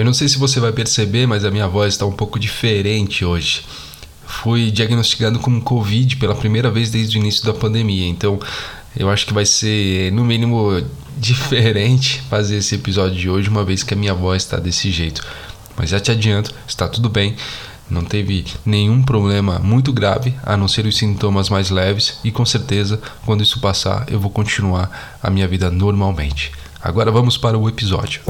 Eu não sei se você vai perceber, mas a minha voz está um pouco diferente hoje. Fui diagnosticado com Covid pela primeira vez desde o início da pandemia, então eu acho que vai ser, no mínimo, diferente fazer esse episódio de hoje, uma vez que a minha voz está desse jeito. Mas já te adianto, está tudo bem. Não teve nenhum problema muito grave, a não ser os sintomas mais leves, e com certeza, quando isso passar, eu vou continuar a minha vida normalmente. Agora vamos para o episódio.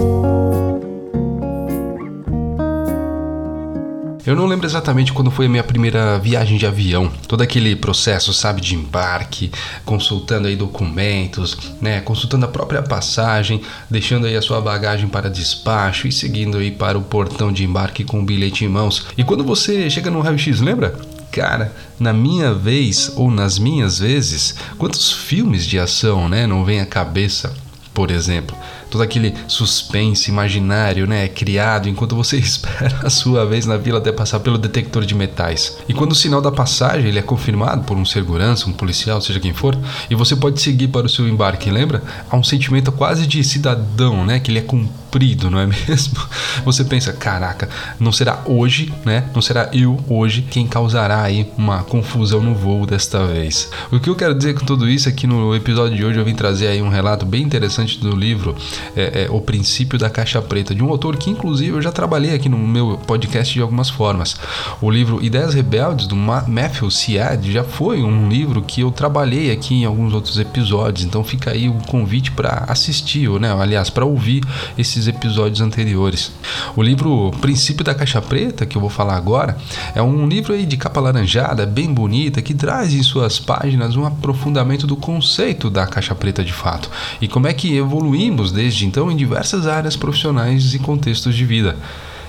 Eu não lembro exatamente quando foi a minha primeira viagem de avião. Todo aquele processo, sabe, de embarque, consultando aí documentos, né, consultando a própria passagem, deixando aí a sua bagagem para despacho e seguindo aí para o portão de embarque com o bilhete em mãos. E quando você chega no raio-x, lembra? Cara, na minha vez ou nas minhas vezes, quantos filmes de ação, né, não vem à cabeça? Por exemplo, todo aquele suspense imaginário, né, criado enquanto você espera a sua vez na vila até passar pelo detector de metais. E quando o sinal da passagem ele é confirmado por um segurança, um policial, seja quem for, e você pode seguir para o seu embarque, lembra? Há um sentimento quase de cidadão, né, que ele é cumprido, não é mesmo? Você pensa, caraca, não será hoje, né? Não será eu hoje quem causará aí uma confusão no voo desta vez. O que eu quero dizer com tudo isso é que no episódio de hoje eu vim trazer aí um relato bem interessante do livro é, é, O Princípio da Caixa Preta, de um autor que, inclusive, eu já trabalhei aqui no meu podcast de algumas formas. O livro Ideias Rebeldes, do Matthew Syed, já foi um livro que eu trabalhei aqui em alguns outros episódios, então fica aí o convite para assistir, ou, né, aliás, para ouvir esses episódios anteriores. O livro Princípio da Caixa Preta, que eu vou falar agora, é um livro aí de capa laranjada, bem bonita, que traz em suas páginas um aprofundamento do conceito da caixa preta de fato e como é que evoluímos desde desde então em diversas áreas profissionais e contextos de vida.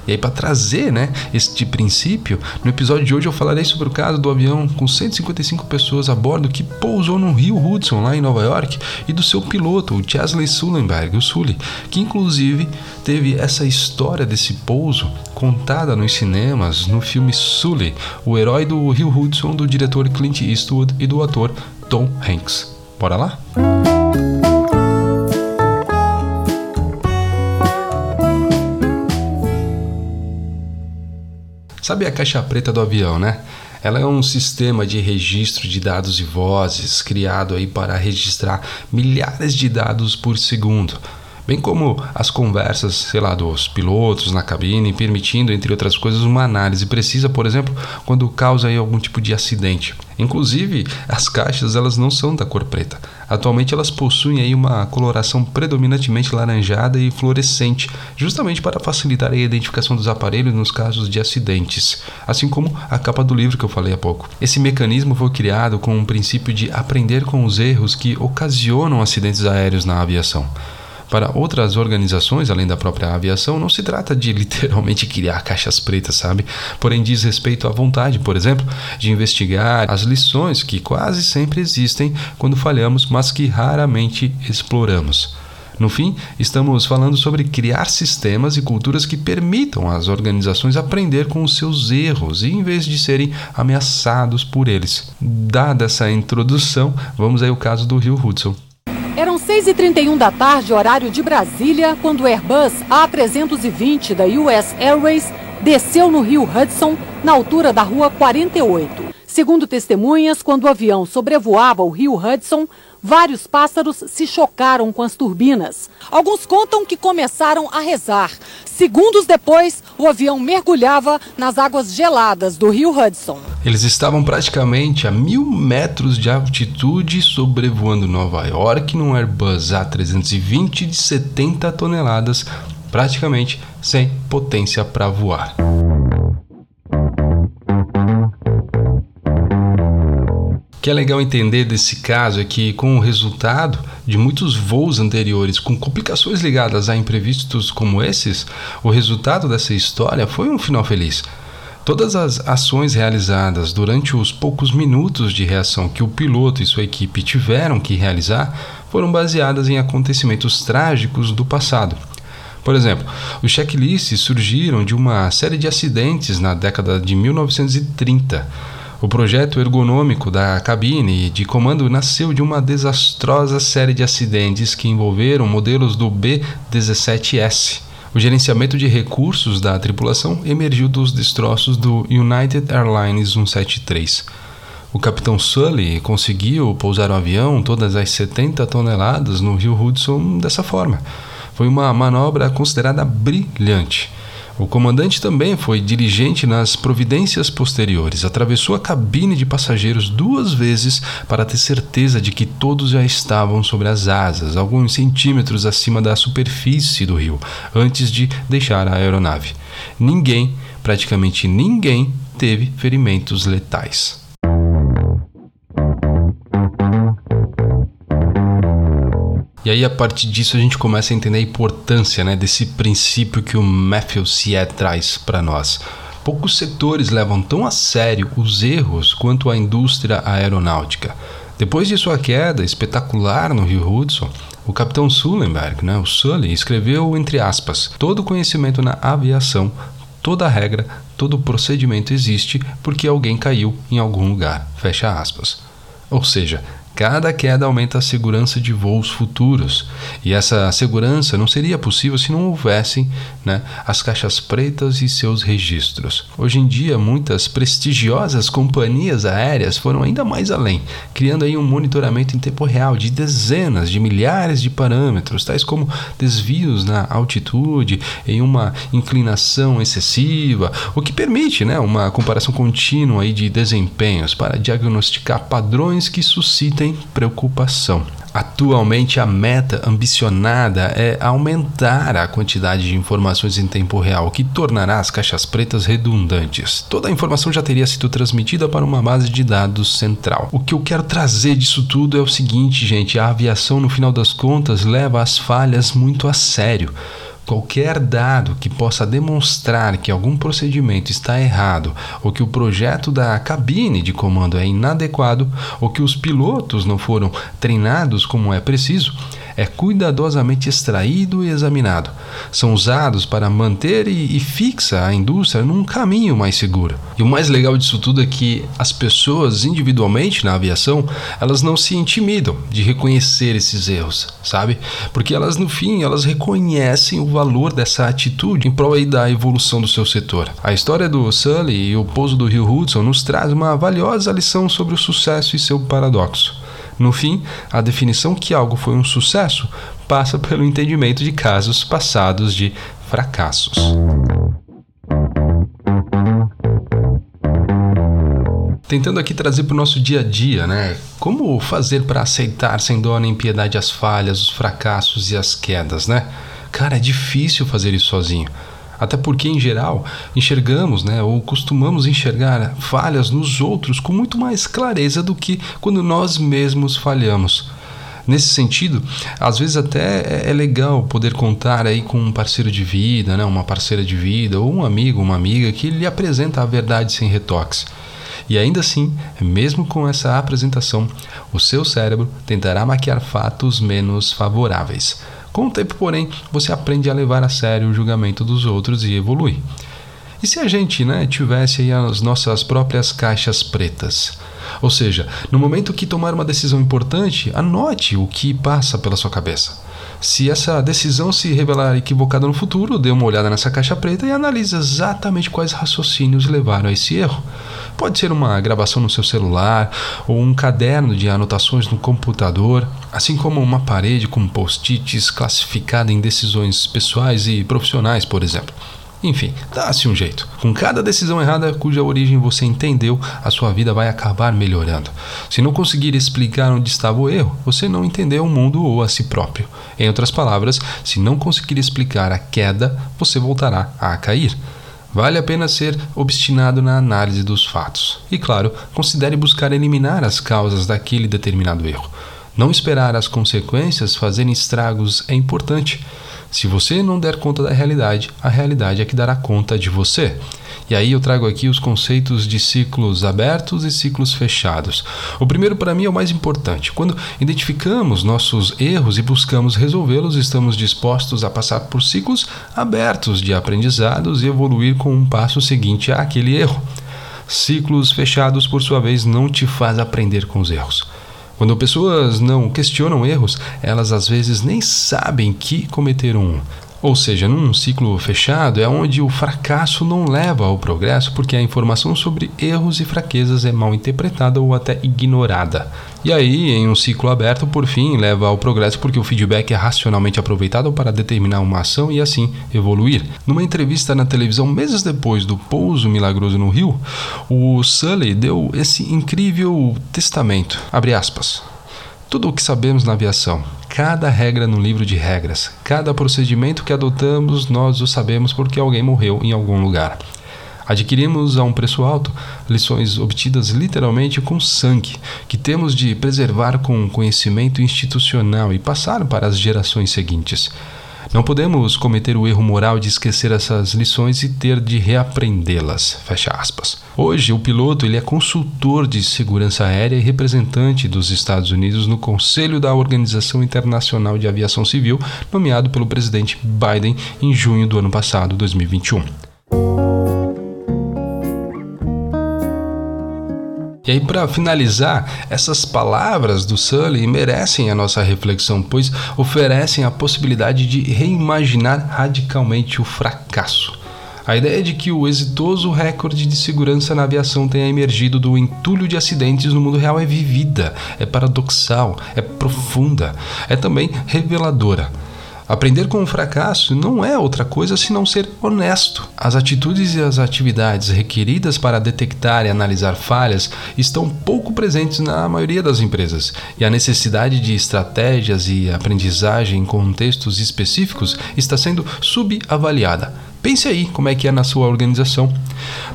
E aí, para trazer né, este princípio, no episódio de hoje eu falarei sobre o caso do avião com 155 pessoas a bordo que pousou no Rio Hudson, lá em Nova York, e do seu piloto, o Chesley Sullenberg, o Sully, que inclusive teve essa história desse pouso contada nos cinemas no filme Sully, o herói do Rio Hudson, do diretor Clint Eastwood e do ator Tom Hanks. Bora lá? Sabe a caixa preta do avião, né? Ela é um sistema de registro de dados e vozes criado aí para registrar milhares de dados por segundo bem como as conversas, sei lá, dos pilotos na cabine, permitindo, entre outras coisas, uma análise precisa, por exemplo, quando causa algum tipo de acidente. Inclusive, as caixas elas não são da cor preta. Atualmente elas possuem aí uma coloração predominantemente laranjada e fluorescente, justamente para facilitar a identificação dos aparelhos nos casos de acidentes, assim como a capa do livro que eu falei há pouco. Esse mecanismo foi criado com o princípio de aprender com os erros que ocasionam acidentes aéreos na aviação. Para outras organizações, além da própria aviação, não se trata de literalmente criar caixas pretas, sabe? Porém, diz respeito à vontade, por exemplo, de investigar as lições que quase sempre existem quando falhamos, mas que raramente exploramos. No fim, estamos falando sobre criar sistemas e culturas que permitam às organizações aprender com os seus erros e em vez de serem ameaçados por eles. Dada essa introdução, vamos aí ao caso do Rio Hudson. Eram 6h31 da tarde, horário de Brasília, quando o Airbus A320 da US Airways desceu no rio Hudson, na altura da rua 48. Segundo testemunhas, quando o avião sobrevoava o rio Hudson, vários pássaros se chocaram com as turbinas. Alguns contam que começaram a rezar. Segundos depois, o avião mergulhava nas águas geladas do rio Hudson. Eles estavam praticamente a mil metros de altitude sobrevoando Nova York num Airbus A320 de 70 toneladas, praticamente sem potência para voar. Que é legal entender desse caso é que, com o resultado de muitos voos anteriores com complicações ligadas a imprevistos como esses, o resultado dessa história foi um final feliz. Todas as ações realizadas durante os poucos minutos de reação que o piloto e sua equipe tiveram que realizar foram baseadas em acontecimentos trágicos do passado. Por exemplo, os checklists surgiram de uma série de acidentes na década de 1930 o projeto ergonômico da cabine de comando nasceu de uma desastrosa série de acidentes que envolveram modelos do B-17S, O gerenciamento de recursos da tripulação emergiu dos destroços do United Airlines 173. O capitão Sully conseguiu pousar o avião todas as 70 toneladas no rio Hudson dessa forma. Foi uma manobra considerada brilhante. O comandante também foi dirigente nas providências posteriores. Atravessou a cabine de passageiros duas vezes para ter certeza de que todos já estavam sobre as asas, alguns centímetros acima da superfície do rio, antes de deixar a aeronave. Ninguém, praticamente ninguém, teve ferimentos letais. E aí, a partir disso, a gente começa a entender a importância né, desse princípio que o Matthew Siet traz para nós. Poucos setores levam tão a sério os erros quanto a indústria aeronáutica. Depois de sua queda espetacular no Rio Hudson, o capitão Sullenberg, né, o Sully, escreveu entre aspas: todo conhecimento na aviação, toda regra, todo procedimento existe porque alguém caiu em algum lugar. Fecha aspas. Ou seja, Cada queda aumenta a segurança de voos futuros, e essa segurança não seria possível se não houvessem né, as caixas pretas e seus registros. Hoje em dia, muitas prestigiosas companhias aéreas foram ainda mais além, criando aí um monitoramento em tempo real de dezenas de milhares de parâmetros, tais como desvios na altitude, em uma inclinação excessiva, o que permite né, uma comparação contínua aí de desempenhos para diagnosticar padrões que suscitam tem preocupação. Atualmente, a meta ambicionada é aumentar a quantidade de informações em tempo real, o que tornará as caixas pretas redundantes. Toda a informação já teria sido transmitida para uma base de dados central. O que eu quero trazer disso tudo é o seguinte, gente: a aviação, no final das contas, leva as falhas muito a sério. Qualquer dado que possa demonstrar que algum procedimento está errado, ou que o projeto da cabine de comando é inadequado, ou que os pilotos não foram treinados como é preciso, é cuidadosamente extraído e examinado. São usados para manter e, e, fixa a indústria num caminho mais seguro. E o mais legal disso tudo é que as pessoas individualmente na aviação, elas não se intimidam de reconhecer esses erros, sabe? Porque elas no fim, elas reconhecem o valor dessa atitude em prol da evolução do seu setor. A história do Sully e o pouso do Rio Hudson nos traz uma valiosa lição sobre o sucesso e seu paradoxo. No fim, a definição que algo foi um sucesso passa pelo entendimento de casos passados de fracassos. Tentando aqui trazer para o nosso dia a dia, né? Como fazer para aceitar sem dó nem piedade as falhas, os fracassos e as quedas, né? Cara, é difícil fazer isso sozinho. Até porque, em geral, enxergamos, né, ou costumamos enxergar falhas nos outros com muito mais clareza do que quando nós mesmos falhamos. Nesse sentido, às vezes até é, é legal poder contar aí com um parceiro de vida, né, uma parceira de vida, ou um amigo, uma amiga que lhe apresenta a verdade sem retoques. E ainda assim, mesmo com essa apresentação, o seu cérebro tentará maquiar fatos menos favoráveis. Com o tempo, porém, você aprende a levar a sério o julgamento dos outros e evolui. E se a gente né, tivesse aí as nossas próprias caixas pretas? Ou seja, no momento que tomar uma decisão importante, anote o que passa pela sua cabeça. Se essa decisão se revelar equivocada no futuro, dê uma olhada nessa caixa preta e analise exatamente quais raciocínios levaram a esse erro. Pode ser uma gravação no seu celular ou um caderno de anotações no computador, assim como uma parede com post-its classificada em decisões pessoais e profissionais, por exemplo. Enfim, dá-se um jeito. Com cada decisão errada cuja origem você entendeu, a sua vida vai acabar melhorando. Se não conseguir explicar onde estava o erro, você não entendeu o mundo ou a si próprio. Em outras palavras, se não conseguir explicar a queda, você voltará a cair. Vale a pena ser obstinado na análise dos fatos. E claro, considere buscar eliminar as causas daquele determinado erro. Não esperar as consequências fazerem estragos é importante. Se você não der conta da realidade, a realidade é que dará conta de você. E aí eu trago aqui os conceitos de ciclos abertos e ciclos fechados. O primeiro para mim é o mais importante. Quando identificamos nossos erros e buscamos resolvê-los, estamos dispostos a passar por ciclos abertos de aprendizados e evoluir com um passo seguinte àquele erro. Ciclos fechados, por sua vez, não te faz aprender com os erros. Quando pessoas não questionam erros, elas às vezes nem sabem que cometeram um. Ou seja, num ciclo fechado é onde o fracasso não leva ao progresso porque a informação sobre erros e fraquezas é mal interpretada ou até ignorada. E aí, em um ciclo aberto, por fim, leva ao progresso porque o feedback é racionalmente aproveitado para determinar uma ação e assim evoluir. Numa entrevista na televisão meses depois do pouso milagroso no Rio, o Sully deu esse incrível testamento. Abre aspas. Tudo o que sabemos na aviação, cada regra no livro de regras, cada procedimento que adotamos, nós o sabemos porque alguém morreu em algum lugar. Adquirimos a um preço alto lições obtidas literalmente com sangue, que temos de preservar com conhecimento institucional e passar para as gerações seguintes. Não podemos cometer o erro moral de esquecer essas lições e ter de reaprendê-las. Fecha aspas. Hoje, o piloto ele é consultor de segurança aérea e representante dos Estados Unidos no Conselho da Organização Internacional de Aviação Civil, nomeado pelo presidente Biden em junho do ano passado, 2021. E aí, para finalizar, essas palavras do Sully merecem a nossa reflexão, pois oferecem a possibilidade de reimaginar radicalmente o fracasso. A ideia de que o exitoso recorde de segurança na aviação tenha emergido do entulho de acidentes no mundo real é vivida, é paradoxal, é profunda, é também reveladora. Aprender com o fracasso não é outra coisa senão ser honesto. As atitudes e as atividades requeridas para detectar e analisar falhas estão pouco presentes na maioria das empresas, e a necessidade de estratégias e aprendizagem em contextos específicos está sendo subavaliada. Pense aí como é que é na sua organização.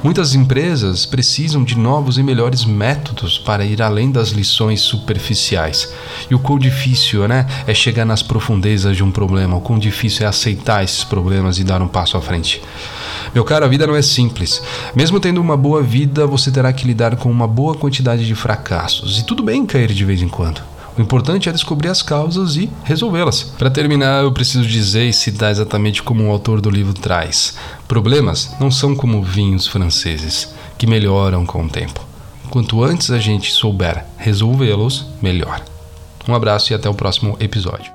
Muitas empresas precisam de novos e melhores métodos para ir além das lições superficiais. E o quão difícil né, é chegar nas profundezas de um problema, o quão difícil é aceitar esses problemas e dar um passo à frente. Meu caro, a vida não é simples. Mesmo tendo uma boa vida, você terá que lidar com uma boa quantidade de fracassos. E tudo bem cair de vez em quando. O importante é descobrir as causas e resolvê-las. Para terminar, eu preciso dizer e citar exatamente como o autor do livro traz: problemas não são como vinhos franceses, que melhoram com o tempo. Quanto antes a gente souber resolvê-los, melhor. Um abraço e até o próximo episódio.